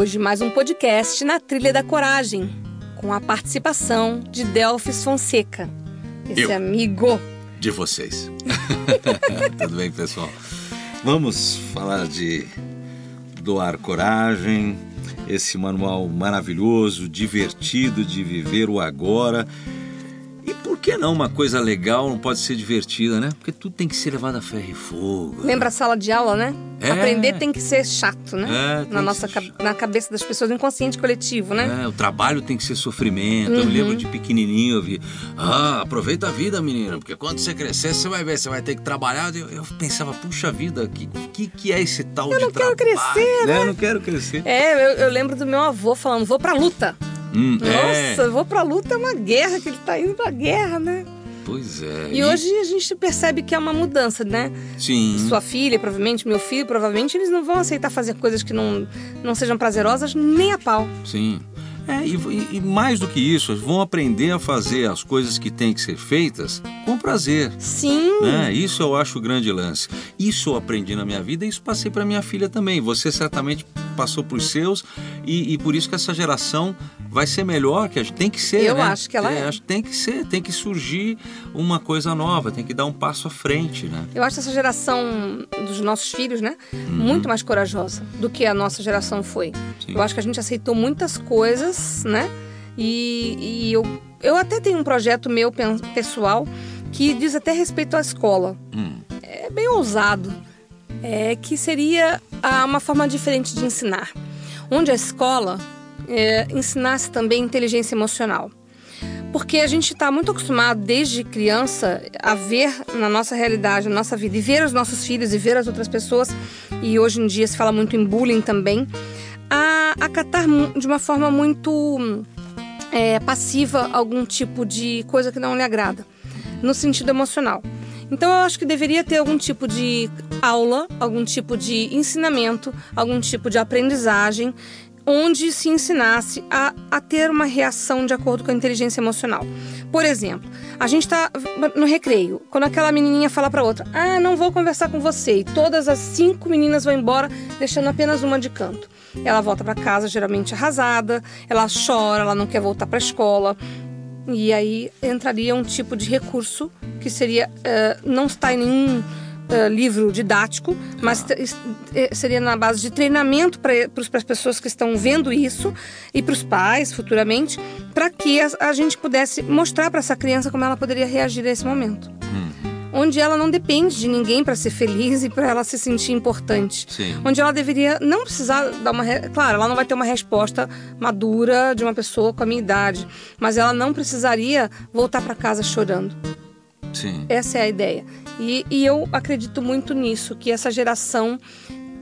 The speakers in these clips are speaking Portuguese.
Hoje mais um podcast na Trilha da Coragem, com a participação de Delfis Fonseca, esse Eu. amigo. de vocês. Tudo bem, pessoal? Vamos falar de doar coragem, esse manual maravilhoso, divertido de viver o agora. Por que não uma coisa legal não pode ser divertida, né? Porque tudo tem que ser levado a ferro e fogo. Lembra a sala de aula, né? É. Aprender tem que ser chato, né? É, na nossa na cabeça das pessoas, no inconsciente coletivo, né? É, o trabalho tem que ser sofrimento. Eu Uhum. lembro de pequenininho, eu vi, ah, aproveita a vida, menino, porque quando você crescer, você vai ver, você vai ter que trabalhar. Eu, eu pensava, puxa vida, que, que, que é esse tal de não quero trabalho? crescer, né? Eu não quero crescer. É, eu, eu lembro do meu avô falando, vou pra luta. Hum, é. Nossa, vou pra luta é uma guerra, que ele tá indo pra guerra, né? Pois é. E, hoje a gente percebe que é uma mudança, né? Sim. Sua filha, provavelmente, meu filho, provavelmente, eles não vão aceitar fazer coisas que não, não sejam prazerosas nem a pau. Sim. É, e, e- e mais do que isso, vão aprender a fazer as coisas que têm que ser feitas com prazer. Sim. Né? Isso eu acho o grande lance. Isso eu aprendi na minha vida e isso passei para minha filha também. Você certamente passou para os seus e, e por isso que essa geração vai ser melhor, que a gente tem que ser. Eu né? acho que ela é. acho que tem que ser, tem que surgir uma coisa nova, tem que dar um passo à frente, né? Eu acho essa geração dos nossos filhos, né? Muito mais corajosa do que a nossa geração foi. Uhum. Sim. Eu acho que a gente aceitou muitas coisas, né? E, e eu, eu até tenho um projeto meu pessoal que diz até respeito à escola. Hum, É bem ousado. É que seria uma forma diferente de ensinar. Onde a escola é, ensinasse também inteligência emocional. Porque a gente está muito acostumado desde criança a ver na nossa realidade, na nossa vida, e ver os nossos filhos e ver as outras pessoas, e hoje em dia se fala muito em bullying também, a acatar de uma forma muito é, passiva algum tipo de coisa que não lhe agrada, no sentido emocional. Então eu acho que deveria ter algum tipo de aula, algum tipo de ensinamento, algum tipo de aprendizagem, onde se ensinasse a, a ter uma reação de acordo com a inteligência emocional. Por exemplo, a gente está no recreio, quando aquela menininha fala para outra: Ah, não vou conversar com você, e todas as cinco meninas vão embora, deixando apenas uma de canto. Ela volta para casa geralmente arrasada, ela chora, ela não quer voltar para a escola. E aí entraria um tipo de recurso que seria eh, não está em nenhum eh, livro didático, mas es- eh, seria na base de treinamento para as pessoas que estão vendo isso e para os pais futuramente, para que a, a gente pudesse mostrar para essa criança como ela poderia reagir a esse momento. Onde ela não depende de ninguém para ser feliz e para ela se sentir importante sim. onde ela deveria não precisar dar uma. re- Claro, ela não vai ter uma resposta madura de uma pessoa com a minha idade, mas ela não precisaria voltar para casa chorando. Sim. Essa é a ideia. E, e eu acredito muito nisso, que essa geração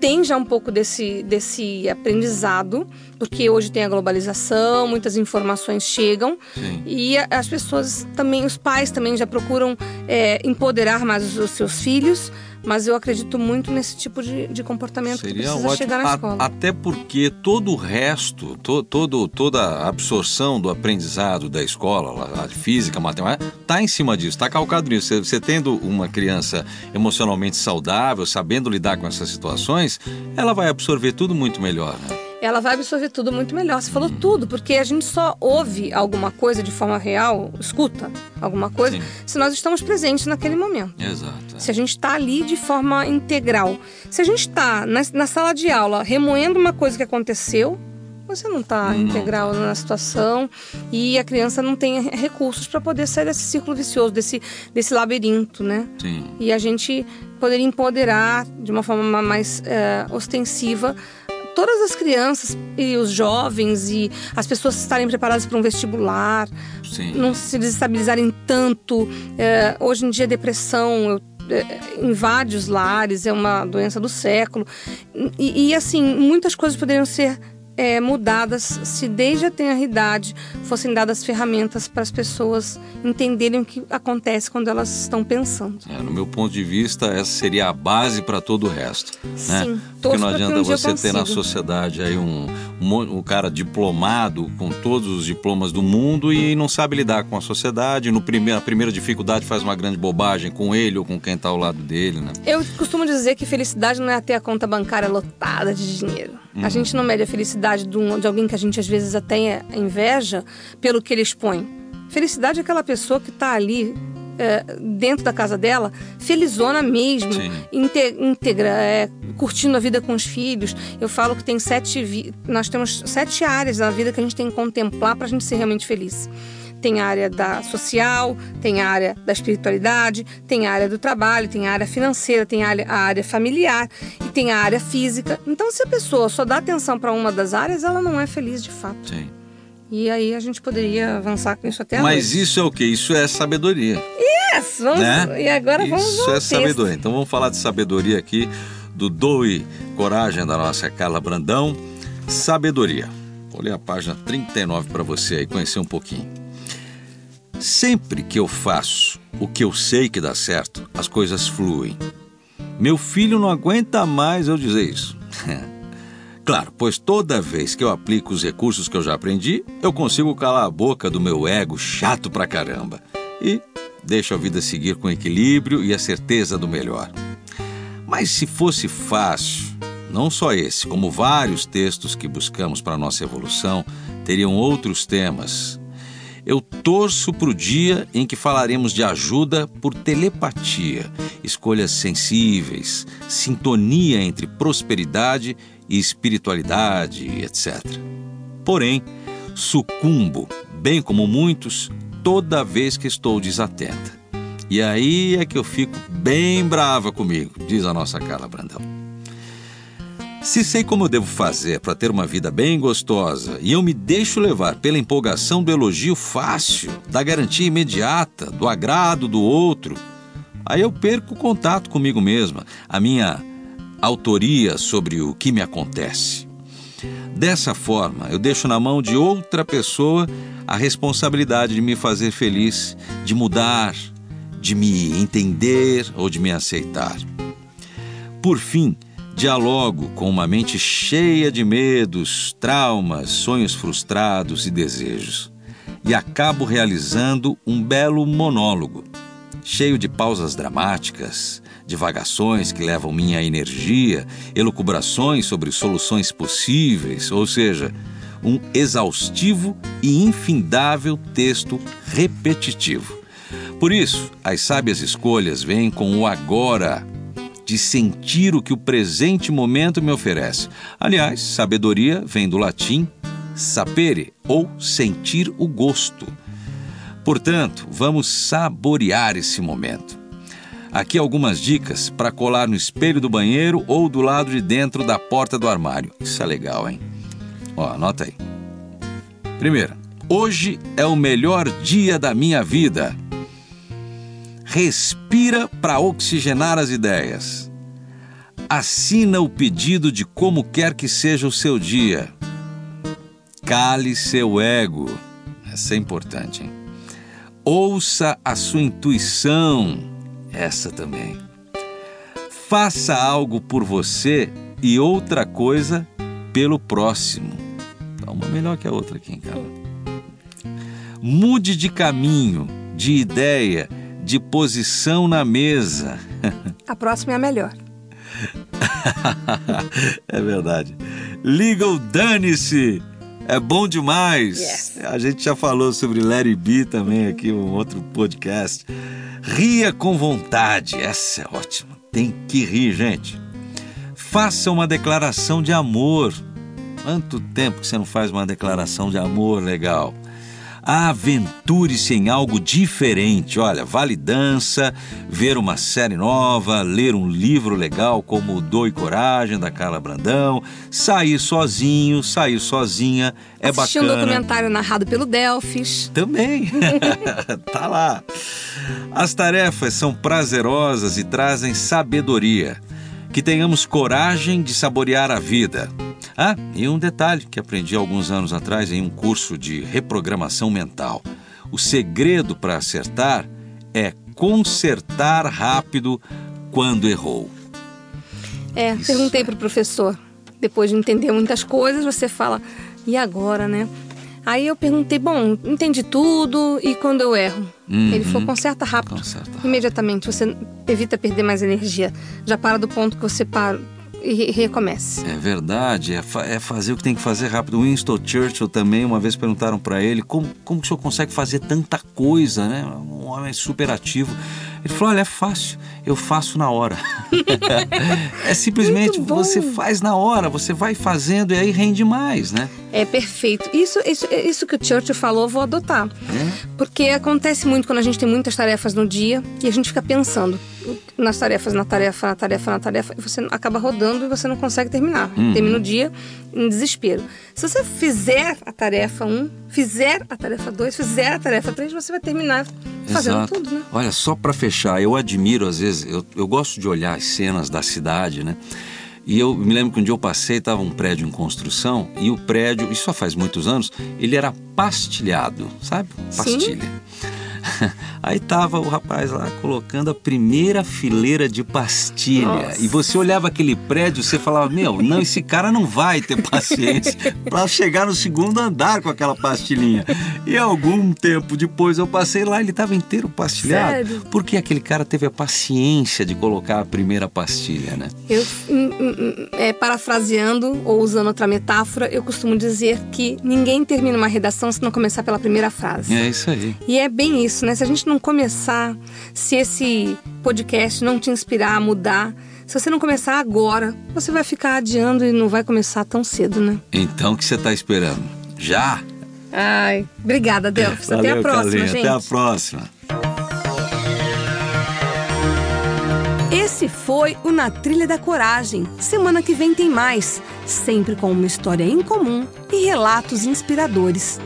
tem já um pouco desse, desse aprendizado, porque hoje tem a globalização, muitas informações chegam Sim. e as pessoas também, os pais também já procuram é, empoderar mais os seus filhos, mas eu acredito muito nesse tipo de, de comportamento que Seria precisa ótimo, chegar na A- escola. até porque todo o resto, to- todo, toda a absorção do aprendizado da escola, a física, matemática, está em cima disso, está calcado nisso. Você, você tendo uma criança emocionalmente saudável, sabendo lidar com essas situações, ela vai absorver tudo muito melhor. Né? Ela vai absorver tudo muito melhor. Você falou tudo, porque a gente só ouve alguma coisa de forma real, escuta alguma coisa, Sim. se nós estamos presentes naquele momento. Exato. é. Se a gente está ali de forma integral. Se a gente está na, na sala de aula remoendo uma coisa que aconteceu, você não está integral na situação e a criança não tem recursos para poder sair desse círculo vicioso, desse, desse labirinto, né? Sim. E a gente poderia empoderar de uma forma mais eh, ostensiva todas as crianças e os jovens e as pessoas estarem preparadas para um vestibular, Sim. não se desestabilizarem tanto. É, hoje em dia, depressão, eu é, invade os lares, é uma doença do século. E, e assim, muitas coisas poderiam ser é, mudadas se desde a tenra-idade fossem dadas ferramentas para as pessoas entenderem o que acontece quando elas estão pensando. É, no meu ponto de vista, essa seria a base para todo o resto. Né? Sim, Porque não adianta um você ter na sociedade aí um, um, um, cara diplomado com todos os diplomas do mundo e não sabe lidar com a sociedade. No primeiro, a primeira dificuldade faz uma grande bobagem com ele ou com quem está ao lado dele. Né? Eu costumo dizer que felicidade não é ter a conta bancária lotada de dinheiro. Uhum. A gente não mede a felicidade de, um, de alguém que a gente às vezes até inveja pelo que ele expõe. Felicidade é aquela pessoa que está ali é, dentro da casa dela, felizona mesmo, íntegra, é, curtindo a vida com os filhos. Eu falo que tem sete, nós temos sete áreas da vida que a gente tem que contemplar para a gente ser realmente feliz. Tem a área da social, tem a área da espiritualidade, tem a área do trabalho, tem a área financeira, tem a área, a área familiar e tem a área física. Então, se a pessoa só dá atenção para uma das áreas, ela não é feliz de fato. Sim. E aí a gente poderia avançar com isso até Mas isso é o que? Isso é sabedoria. Yes! Vamos, né? E agora isso vamos Isso é sabedoria. Então vamos falar de sabedoria aqui do Doe Coragem da nossa Carla Brandão. Sabedoria. Vou ler a página 39 para você aí conhecer um pouquinho. Sempre que eu faço o que eu sei que dá certo, as coisas fluem. Meu filho não aguenta mais eu dizer isso. claro, pois toda vez que eu aplico os recursos que eu já aprendi, eu consigo calar a boca do meu ego chato pra caramba e deixo a vida seguir com equilíbrio e a certeza do melhor. Mas se fosse fácil, não só esse, como vários textos que buscamos para nossa evolução, teriam outros temas eu torço para o dia em que falaremos de ajuda por telepatia, escolhas sensíveis, sintonia entre prosperidade e espiritualidade, etc. Porém, sucumbo, bem como muitos, toda vez que estou desatenta. E aí é que eu fico bem brava comigo, diz a nossa Carla Brandão. Se sei como devo fazer para ter uma vida bem gostosa e eu me deixo levar pela empolgação do elogio fácil, da garantia imediata, do agrado do outro, aí eu perco o contato comigo mesma, a minha autoria sobre o que me acontece. Dessa forma, eu deixo na mão de outra pessoa a responsabilidade de me fazer feliz, de mudar, de me entender ou de me aceitar. Por fim, Dialogo com uma mente cheia de medos, traumas, sonhos frustrados e desejos. E acabo realizando um belo monólogo, cheio de pausas dramáticas, divagações que levam minha energia, elucubrações sobre soluções possíveis, ou seja, um exaustivo e infindável texto repetitivo. Por isso, as sábias escolhas vêm com o agora de sentir o que o presente momento me oferece. Aliás, sabedoria vem do latim sapere, ou sentir o gosto. Portanto, vamos saborear esse momento. Aqui algumas dicas para colar no espelho do banheiro ou do lado de dentro da porta do armário. Isso é legal, hein? Ó, anota aí. Primeira, hoje é o melhor dia da minha vida. Respira para oxigenar as ideias. Assina o pedido de como quer que seja o seu dia. Cale seu ego. Essa é importante, hein? Ouça a sua intuição. Essa também. Faça algo por você e outra coisa pelo próximo. Dá uma melhor que a outra aqui, cara? Mude de caminho, de ideia de posição na mesa. A próxima é a melhor. é verdade. Liga o dane-se! É bom demais! Yes. A gente já falou sobre Larry B também aqui, um outro podcast. Ria com vontade, essa é ótima. Tem que rir, gente. Faça uma declaração de amor. Quanto tempo que você não faz uma declaração de amor legal? Aventure-se em algo diferente. Olha, vale dança, ver uma série nova, ler um livro legal como Dor e Coragem, da Carla Brandão, sair sozinho, sair sozinha, é Assistir bacana. um documentário narrado pelo Delphis. Também. tá lá. As tarefas são prazerosas e trazem sabedoria. Que tenhamos coragem de saborear a vida. Ah, e um detalhe que aprendi alguns anos atrás em um curso de reprogramação mental. O segredo para acertar é consertar rápido quando errou. É, Isso. perguntei pro professor. Depois de entender muitas coisas, você fala, e agora, né? Aí eu perguntei, bom, entendi tudo e quando eu erro? Uhum. Ele falou, conserta rápido. Conserta rápido. Imediatamente, você evita perder mais energia. Já para do ponto que você para e re- recomece. É verdade, é, fa- é fazer o que tem que fazer rápido. Winston Churchill também, uma vez perguntaram para ele como, como que o senhor consegue fazer tanta coisa, né? Um homem super ativo. Ele falou: olha, é fácil, eu faço na hora. é simplesmente você faz na hora, você vai fazendo e aí rende mais, né? É perfeito. Isso, isso, isso que o Churchill falou, eu vou adotar. É? Porque acontece muito quando a gente tem muitas tarefas no dia e a gente fica pensando nas tarefas, na tarefa, na tarefa, na tarefa, e você acaba rodando e você não consegue terminar. Uhum. Termina o dia em desespero. Se você fizer a tarefa 1, fizer a tarefa 2, fizer a tarefa 3, você vai terminar fazendo Exato. tudo, né? Olha, só para fechar, eu admiro às vezes, eu, eu gosto de olhar as cenas da cidade, né? E eu me lembro que um dia eu passei, estava um prédio em construção e o prédio, isso só faz muitos anos, ele era pastilhado, sabe? Pastilha. Aí tava o rapaz lá colocando a primeira fileira de pastilha. Nossa. E você olhava aquele prédio, você falava: Meu, não, esse cara não vai ter paciência para chegar no segundo andar com aquela pastilhinha. E algum tempo depois eu passei lá, ele estava inteiro pastilhado. Sério? Porque aquele cara teve a paciência de colocar a primeira pastilha, né? Eu, hum, hum, hum, é, parafraseando ou usando outra metáfora, eu costumo dizer que ninguém termina uma redação se não começar pela primeira frase. É isso aí. E é bem isso, né? Se a gente não começar, se esse podcast não te inspirar a mudar, se você não começar agora, você vai ficar adiando e não vai começar tão cedo, né? Então o que você está esperando? Já? Ai, obrigada, Delphis. Até a próxima, gente. Até a próxima. Esse foi o Na Trilha da Coragem. Semana que vem tem mais, sempre com uma história em comum e relatos inspiradores.